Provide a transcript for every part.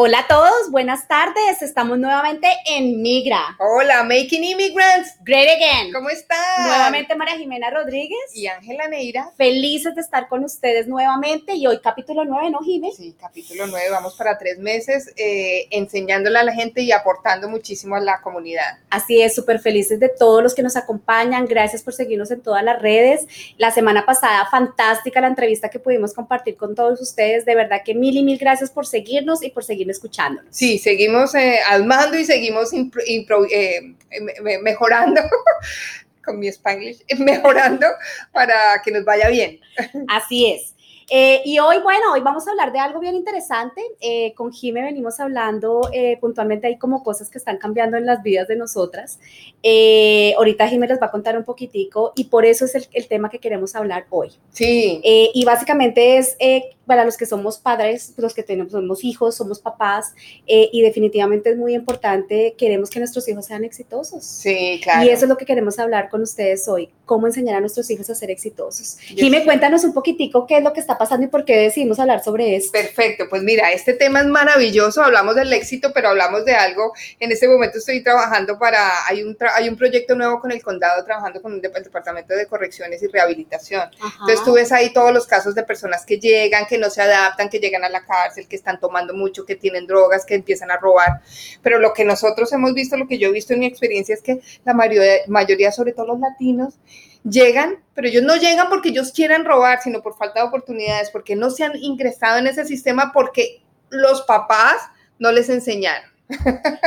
Hola a todos, buenas tardes. Estamos nuevamente en Migra. Hola, Making Immigrants. Great again. ¿Cómo están? Nuevamente María Jimena Rodríguez. Y Ángela Neira. Felices de estar con ustedes nuevamente y hoy capítulo 9, ¿no, Jimé? Sí, capítulo 9. Vamos para tres meses eh, enseñándole a la gente y aportando muchísimo a la comunidad. Así es, súper felices de todos los que nos acompañan. Gracias por seguirnos en todas las redes. La semana pasada, fantástica la entrevista que pudimos compartir con todos ustedes. De verdad que mil y mil gracias por seguirnos y por seguir escuchándonos. Sí, seguimos eh, y seguimos eh, mejorando con mi spanglish, mejorando para que nos vaya bien. Así es. Eh, y hoy, bueno, hoy vamos a hablar de algo bien interesante. Eh, con Jime venimos hablando eh, puntualmente hay como cosas que están cambiando en las vidas de nosotras. ahorita Jime les va a contar un poquitico y por eso es el, el tema que queremos hablar hoy. Sí. y básicamente es para los que somos padres, los que tenemos, somos hijos, somos papás y definitivamente es muy importante, queremos que nuestros hijos sean exitosos. Sí, claro. Y eso es lo que queremos hablar con ustedes hoy, cómo enseñar a nuestros hijos a ser exitosos. Jime, cuéntanos un poquitico qué es lo que está pasando y por qué decidimos hablar sobre eso. Perfecto, pues mira, este tema es maravilloso, hablamos del éxito, pero hablamos de algo, en este momento estoy trabajando para, hay un, hay un proyecto nuevo con el condado, trabajando con el Departamento de Correcciones y Rehabilitación. Entonces tú ves ahí todos los casos de personas que llegan, que no se adaptan, que llegan a la cárcel, que están tomando mucho, que tienen drogas, que empiezan a robar, pero lo que nosotros hemos visto, lo que yo he visto en mi experiencia es que la mayoría, mayoría sobre todo los latinos, llegan, pero ellos no llegan porque ellos quieran robar, sino por falta de oportunidades, porque no se han ingresado en ese sistema, porque los papás no les enseñaron.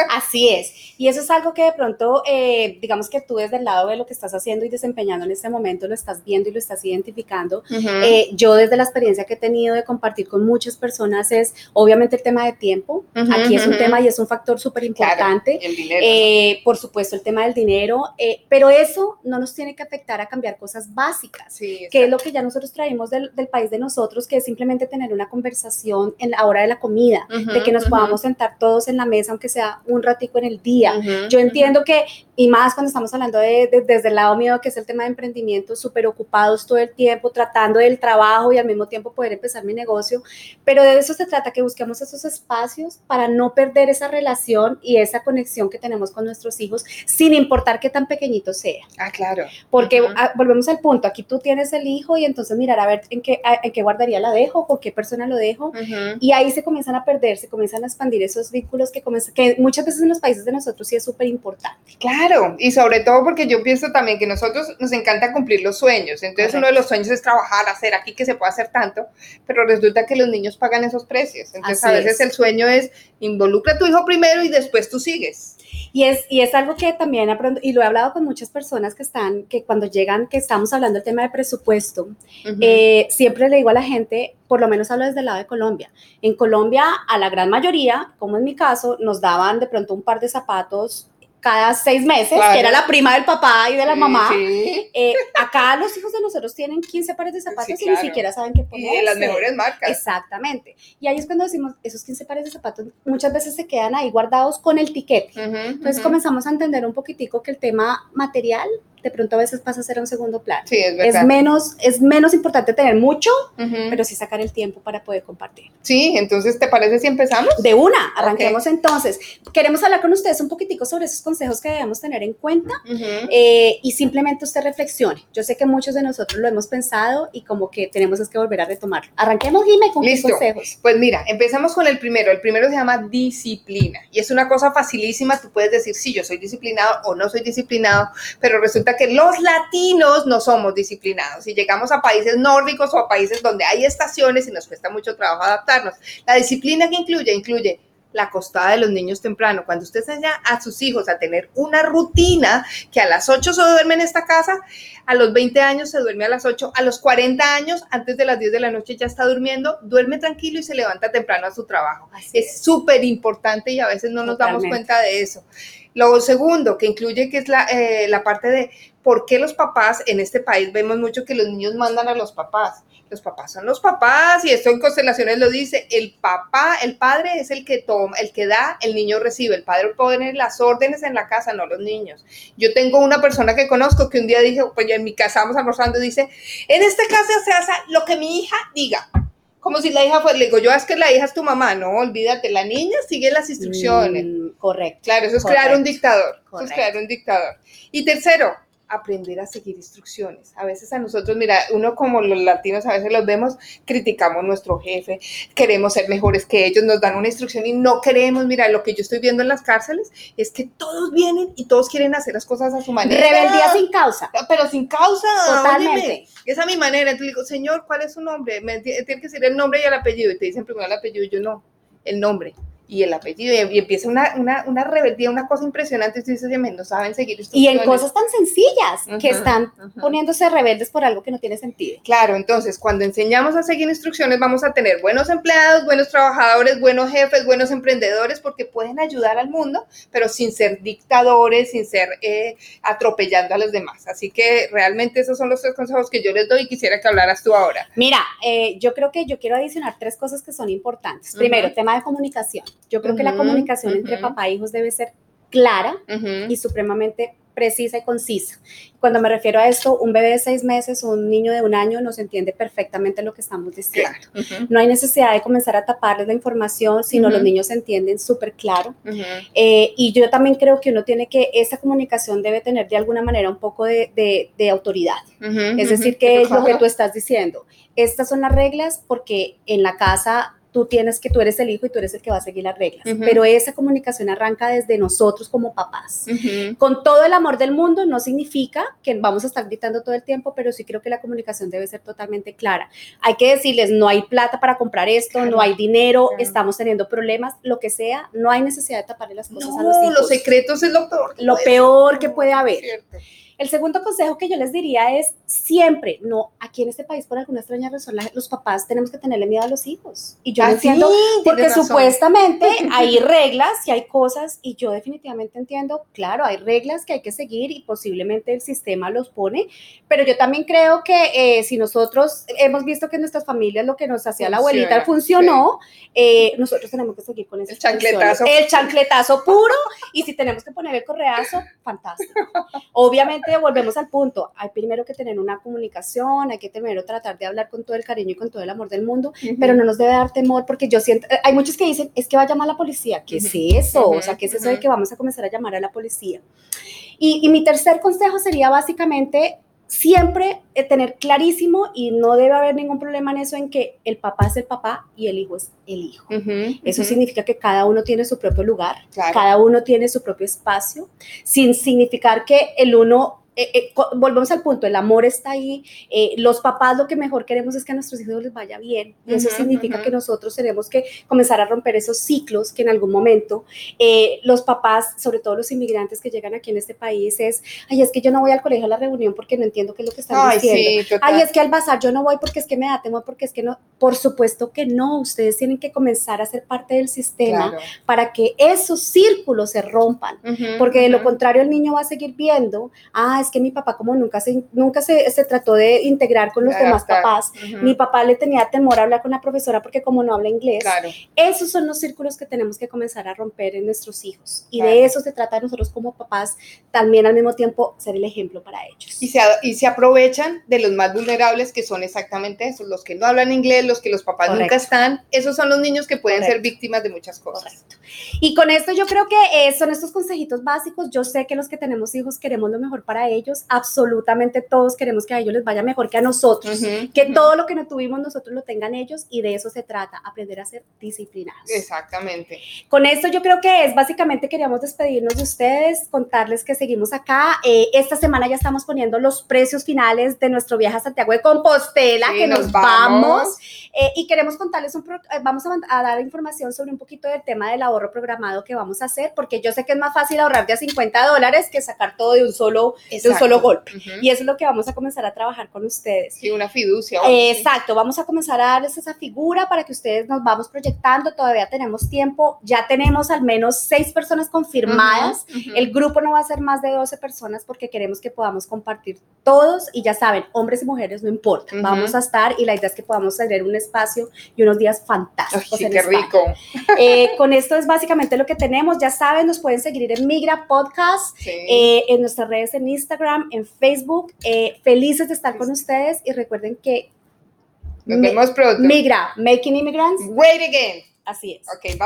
Así es. Y eso es algo que de pronto, eh, digamos que tú desde el lado de lo que estás haciendo y desempeñando en este momento lo estás viendo y lo estás identificando. Eh, yo desde la experiencia que he tenido de compartir con muchas personas es obviamente el tema de tiempo. Aquí es un tema y es un factor súper importante. Eh, por supuesto, el tema del dinero. pero eso no nos tiene que afectar a cambiar cosas básicas, que es lo que ya nosotros traemos del, país de nosotros, que es simplemente tener una conversación en la hora de la comida, de que nos podamos sentar todos en la mesa aunque sea un ratico en el día. Yo entiendo que, y más cuando estamos hablando de, desde el lado mío, que es el tema de emprendimiento, súper ocupados todo el tiempo, tratando del trabajo y al mismo tiempo poder empezar mi negocio, pero de eso se trata, que busquemos esos espacios para no perder esa relación y esa conexión que tenemos con nuestros hijos, sin importar qué tan pequeñito sea. Ah, claro. Porque ah, volvemos al punto, aquí tú tienes el hijo y entonces mirar a ver en qué, en qué guardaría la dejo, con qué persona lo dejo, y ahí se comienzan a perder, se comienzan a expandir esos vínculos que comienzan que muchas veces en los países de nosotros sí es súper importante. Claro, y sobre todo porque yo pienso también que nosotros nos encanta cumplir los sueños. Entonces uno de los sueños es trabajar, hacer aquí que se pueda hacer tanto, pero resulta que los niños pagan esos precios. Entonces a veces el sueño es involucra a tu hijo primero y después tú sigues. Y es, y es algo que también aprendo, y lo he hablado con muchas personas que están, que cuando llegan, que estamos hablando del tema de presupuesto, eh, siempre le digo a la gente, por lo menos hablo desde el lado de Colombia. En Colombia, a la gran mayoría, como en mi caso, nos daban de pronto un par de zapatos cada seis meses, que era la prima del papá y de la mamá. Eh, acá los hijos de nosotros tienen 15 pares de zapatos y ni siquiera saben qué poner. Y de las mejores marcas. Exactamente. Y ahí es cuando decimos, esos 15 pares de zapatos muchas veces se quedan ahí guardados con el tiquete. Entonces comenzamos a entender un poquitico que el tema material de pronto a veces pasa a ser un segundo plano. Sí, es verdad. Es menos, es menos importante tener mucho, pero sí sacar el tiempo para poder compartir. Sí, entonces, ¿te parece si empezamos? De una, arranquemos entonces. Queremos hablar con ustedes un poquitico sobre esos consejos que debemos tener en cuenta eh, y simplemente usted reflexione. Yo sé que muchos de nosotros lo hemos pensado y como que tenemos es que volver a retomar. Arranquemos, dime, con Listo. consejos. Pues mira, empezamos con el primero. El primero se llama disciplina y es una cosa facilísima. Tú puedes decir, sí, yo soy disciplinado o no soy disciplinado, pero resulta que los latinos no somos disciplinados y llegamos a países nórdicos o a países donde hay estaciones y nos cuesta mucho trabajo adaptarnos. La disciplina que incluye, incluye la acostada de los niños temprano. Cuando usted enseña a sus hijos a tener una rutina, que a las 8 se duerme en esta casa, a los 20 años se duerme a las 8, a los 40 años, antes de las 10 de la noche ya está durmiendo, duerme tranquilo y se levanta temprano a su trabajo. es súper importante y a veces no nos damos cuenta de eso. Lo segundo, que incluye que es la, eh, la parte de por qué los papás en este país vemos mucho que los niños mandan a los papás. Los papás son los papás y esto en constelaciones lo dice, el papá, el padre es el que toma, el que da, el niño recibe, el padre poner las órdenes en la casa, no los niños. Yo tengo una persona que conozco que un día dije, pues en mi casa estamos almorzando dice, en esta casa se hace lo que mi hija diga. Como si la hija fuera, le digo yo, es que la hija es tu mamá, no, olvídate, la niña sigue las instrucciones. Mm, correcto. Claro, eso es crear un dictador, eso es crear un dictador. Y tercero, aprender a seguir instrucciones. A veces a nosotros, mira, uno como los latinos a veces los vemos, criticamos a nuestro jefe, queremos ser mejores que ellos, nos dan una instrucción y no queremos, mira, lo que yo estoy viendo en las cárceles es que todos vienen y todos quieren hacer las cosas a su manera. Rebeldía sin causa. Pero sin causa. Totalmente. Esa es mi manera. Entonces digo, señor, ¿cuál es su nombre? Me tiene que decir el nombre y el apellido. Y te dicen primero el apellido y yo no, el nombre y el apellido, y, empieza una, una, una, rebeldía, una cosa impresionante, y dices, no saben seguir Y en cosas tan sencillas, que están poniéndose rebeldes por algo que no tiene sentido. Claro, entonces, cuando enseñamos a seguir instrucciones, vamos a tener buenos empleados, buenos trabajadores, buenos jefes, buenos emprendedores, porque pueden ayudar al mundo, pero sin ser dictadores, sin ser eh, atropellando a los demás. Así que realmente esos son los tres consejos que yo les doy y quisiera que hablaras tú ahora. Mira, eh, yo creo que yo quiero adicionar tres cosas que son importantes. Primero, tema de comunicación. Yo creo que la comunicación entre papá e hijos debe ser clara y supremamente precisa y concisa. Cuando me refiero a esto, un bebé de seis meses o un niño de un año nos entiende perfectamente lo que estamos diciendo. No hay necesidad de comenzar a taparles la información, sino los niños se entienden súper claro. Eh, y yo también creo que uno tiene que, esa comunicación debe tener de alguna manera un poco de, de, autoridad. es decir, que es lo que tú estás diciendo. Estas son las reglas porque en la casa tú tienes que, tú eres el hijo y tú eres el que va a seguir las reglas. Pero esa comunicación arranca desde nosotros como papás. Con todo el amor del mundo no significa que vamos a estar gritando todo el tiempo, pero sí creo que la comunicación debe ser totalmente clara. Hay que decirles, no hay plata para comprar esto, no hay dinero, estamos teniendo problemas, lo que sea, no hay necesidad de taparle las cosas a los hijos. los secretos es lo peor. Lo peor que puede haber. El segundo consejo que yo les diría es siempre, no, aquí en este país por alguna extraña razón los papás tenemos que tenerle miedo a los hijos. Y yo ah, entiendo porque supuestamente hay reglas y hay cosas y yo definitivamente entiendo, claro, hay reglas que hay que seguir y posiblemente el sistema los pone, pero yo también creo que eh, si nosotros hemos visto que en nuestras familias lo que nos hacía la abuelita funcionó, eh, nosotros tenemos que seguir con ese el chancletazo. El chancletazo puro y si tenemos que poner el correazo, fantástico. Obviamente volvemos al punto, hay primero que tener una comunicación, hay que primero tratar de hablar con todo el cariño y con todo el amor del mundo, pero no nos debe dar temor porque yo siento, eh, hay muchos que dicen, es que va a llamar a la policía, ¿qué es eso? o sea, ¿qué es eso de que vamos a comenzar a llamar a la policía? Y, y mi tercer consejo sería básicamente siempre eh, tener clarísimo y no debe haber ningún problema en eso en que el papá es el papá y el hijo es el hijo. eso significa que cada uno tiene su propio lugar, cada uno tiene su propio espacio, sin significar que el uno eh, eh, volvemos al punto, el amor está ahí, eh, los papás lo que mejor queremos es que a nuestros hijos les vaya bien, y eso significa que nosotros tenemos que comenzar a romper esos ciclos que en algún momento los papás, sobre todo los inmigrantes que llegan aquí en este país, es, ay, es que yo no voy al colegio a la reunión porque no entiendo qué es lo que están diciendo, ay, es que al bazar yo no voy porque es que me da temor, porque es que no, por supuesto que no, ustedes tienen que comenzar a ser parte del sistema para que esos círculos se rompan, porque de lo contrario el niño va a seguir viendo, ah, es que mi papá como nunca se, nunca se, se trató de integrar con los demás papás, mi papá le tenía temor a hablar con la profesora porque como no habla inglés, esos son los círculos que tenemos que comenzar a romper en nuestros hijos. Y de eso se trata de nosotros como papás, también al mismo tiempo ser el ejemplo para ellos. Y se, y se aprovechan de los más vulnerables que son exactamente esos, los que no hablan inglés, los que los papás nunca están, esos son los niños que pueden ser víctimas de muchas cosas. Y con esto yo creo que eh, son estos consejitos básicos, yo sé que los que tenemos hijos queremos lo mejor para ellos, absolutamente todos queremos que a ellos les vaya mejor que a nosotros, que todo lo que no tuvimos nosotros lo tengan ellos y de eso se trata, aprender a ser disciplinados. Exactamente. Con esto yo creo que es básicamente queríamos despedirnos de ustedes, contarles que seguimos acá. Eh, esta semana ya estamos poniendo los precios finales de nuestro viaje a Santiago de Compostela, que nos, vamos. Eh, y queremos contarles un, eh, vamos a, dar información sobre un poquito del tema del ahorro programado que vamos a hacer, porque yo sé que es más fácil ahorrar de a 50 dólares que sacar todo de un solo, de un solo golpe. Y eso es lo que vamos a comenzar a trabajar con ustedes. Sí, una fiducia. exacto, vamos a comenzar a darles esa figura para que ustedes nos vamos proyectando. Todavía tenemos tiempo, ya tenemos al menos seis personas confirmadas. El grupo no va a ser más de 12 personas porque queremos que podamos compartir todos y ya saben, hombres y mujeres no importa. Vamos a estar y la idea es que podamos tener un espacio y unos días fantásticos. Ay, qué rico. Eh, con esto es básicamente lo que tenemos. Ya saben, nos pueden seguir en Migra Podcast, eh, en nuestras redes en Instagram, en Facebook. Eh, felices de estar con ustedes y recuerden que Nos vemos pronto. Migra, Making Immigrants, Wait again. así es. Ok,